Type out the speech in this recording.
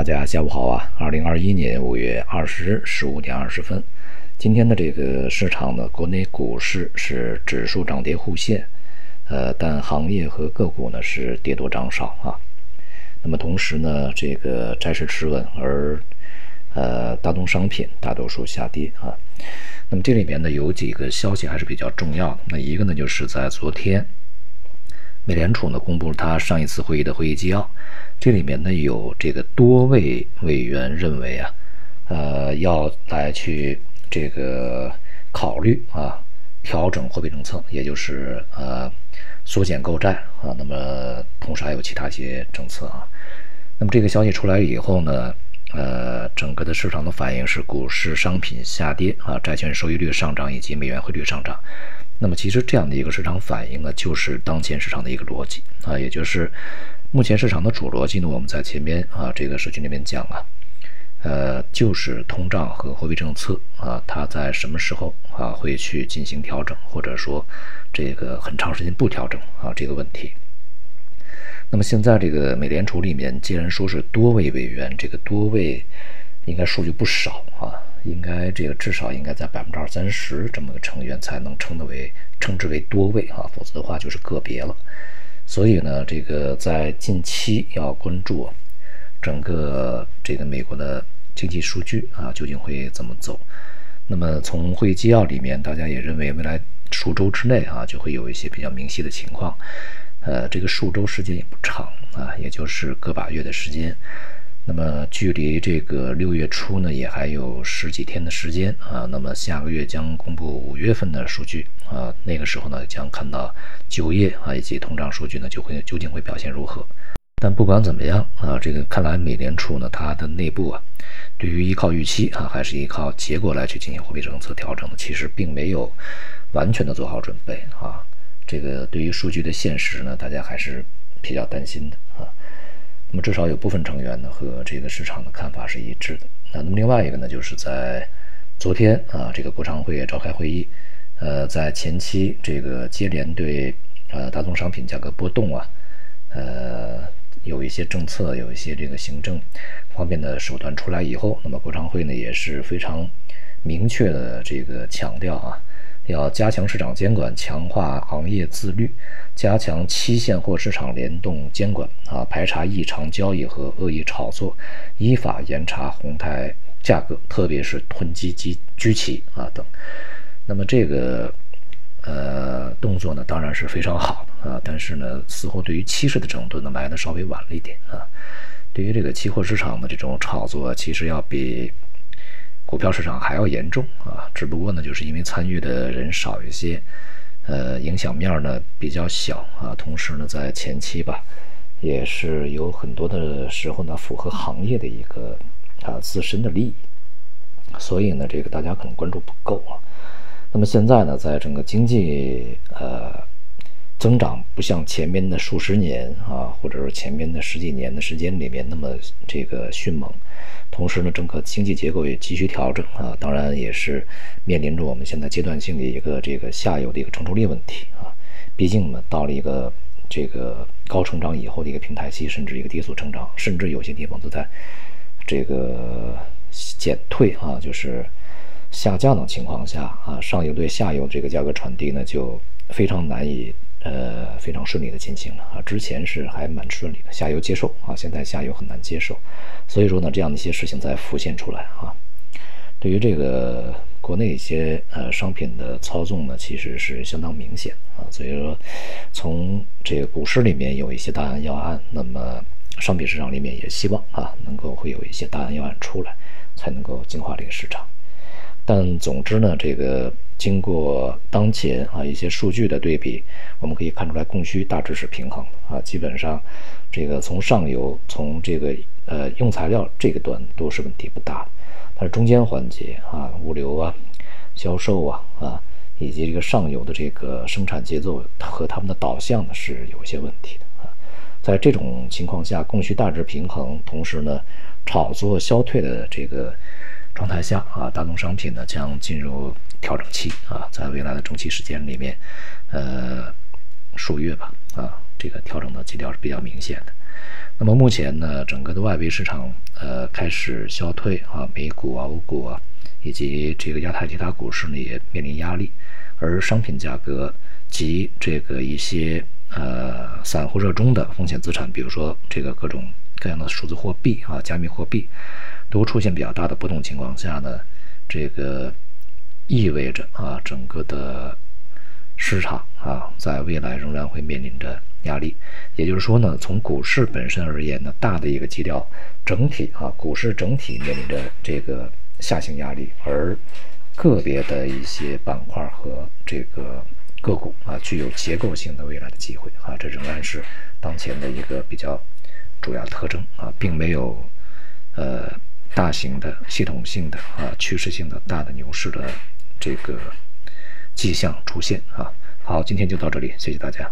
大家下午好啊！二零二一年五月二十日十五点二十分，今天的这个市场呢，国内股市是指数涨跌互现，呃，但行业和个股呢是跌多涨少啊。那么同时呢，这个债市持稳，而呃，大宗商品大多数下跌啊。那么这里面呢有几个消息还是比较重要的。那一个呢就是在昨天，美联储呢公布了他上一次会议的会议纪要。这里面呢有这个多位委员认为啊，呃，要来去这个考虑啊，调整货币政策，也就是呃缩减购债啊。那么同时还有其他一些政策啊。那么这个消息出来以后呢，呃，整个的市场的反应是股市、商品下跌啊，债券收益率上涨以及美元汇率上涨。那么其实这样的一个市场反应呢，就是当前市场的一个逻辑啊，也就是。目前市场的主逻辑呢，我们在前面啊这个社区里面讲啊，呃，就是通胀和货币政策啊，它在什么时候啊会去进行调整，或者说这个很长时间不调整啊这个问题。那么现在这个美联储里面，既然说是多位委员，这个多位应该数据不少啊，应该这个至少应该在百分之二三十这么个成员才能称得为称之为多位啊，否则的话就是个别了。所以呢，这个在近期要关注整个这个美国的经济数据啊，究竟会怎么走？那么从会议纪要里面，大家也认为未来数周之内啊，就会有一些比较明晰的情况。呃，这个数周时间也不长啊，也就是个把月的时间。那么距离这个六月初呢，也还有十几天的时间啊。那么下个月将公布五月份的数据啊，那个时候呢，将看到就业啊以及通胀数据呢，就会究竟会表现如何。但不管怎么样啊，这个看来美联储呢，它的内部啊，对于依靠预期啊，还是依靠结果来去进行货币政策调整的，其实并没有完全的做好准备啊。这个对于数据的现实呢，大家还是比较担心的啊。那么至少有部分成员呢和这个市场的看法是一致的。那那么另外一个呢，就是在昨天啊，这个国常会也召开会议，呃，在前期这个接连对呃大宗商品价格波动啊，呃有一些政策，有一些这个行政方面的手段出来以后，那么国常会呢也是非常明确的这个强调啊。要加强市场监管，强化行业自律，加强期现货市场联动监管啊，排查异常交易和恶意炒作，依法严查红台价格，特别是囤积及居奇啊等。那么这个呃动作呢，当然是非常好啊，但是呢，似乎对于期市的整顿呢来的稍微晚了一点啊。对于这个期货市场的这种炒作，其实要比。股票市场还要严重啊，只不过呢，就是因为参与的人少一些，呃，影响面呢比较小啊。同时呢，在前期吧，也是有很多的时候呢，符合行业的一个啊自身的利益，所以呢，这个大家可能关注不够啊。那么现在呢，在整个经济呃增长不像前面的数十年啊，或者说前面的十几年的时间里面那么这个迅猛。同时呢，整个经济结构也急需调整啊，当然也是面临着我们现在阶段性的一个这个下游的一个承受力问题啊。毕竟呢，到了一个这个高成长以后的一个平台期，甚至一个低速成长，甚至有些地方都在这个减退啊，就是下降的情况下啊，上游对下游这个价格传递呢，就非常难以。呃，非常顺利的进行了啊，之前是还蛮顺利的，下游接受啊，现在下游很难接受，所以说呢，这样的一些事情在浮现出来啊。对于这个国内一些呃商品的操纵呢，其实是相当明显啊，所以说从这个股市里面有一些大案要案，那么商品市场里面也希望啊能够会有一些大案要案出来，才能够净化这个市场。但总之呢，这个。经过当前啊一些数据的对比，我们可以看出来供需大致是平衡的啊，基本上这个从上游从这个呃用材料这个端都是问题不大，但是中间环节啊物流啊销售啊啊以及这个上游的这个生产节奏和他们的导向呢是有一些问题的啊，在这种情况下供需大致平衡，同时呢炒作消退的这个状态下啊，大宗商品呢将进入。调整期啊，在未来的中期时间里面，呃，数月吧，啊，这个调整的基调是比较明显的。那么目前呢，整个的外围市场呃开始消退啊，美股啊、欧股啊，以及这个亚太其他股市呢也面临压力，而商品价格及这个一些呃散户热衷的风险资产，比如说这个各种各样的数字货币啊、加密货币，都出现比较大的波动情况下呢，这个意味着啊，整个的市场啊，在未来仍然会面临着压力。也就是说呢，从股市本身而言呢，大的一个基调整体啊，股市整体面临着这个下行压力，而个别的一些板块和这个个股啊，具有结构性的未来的机会啊，这仍然是当前的一个比较主要特征啊，并没有呃大型的系统性的啊趋势性的大的牛市的这个迹象出现啊。好，今天就到这里，谢谢大家。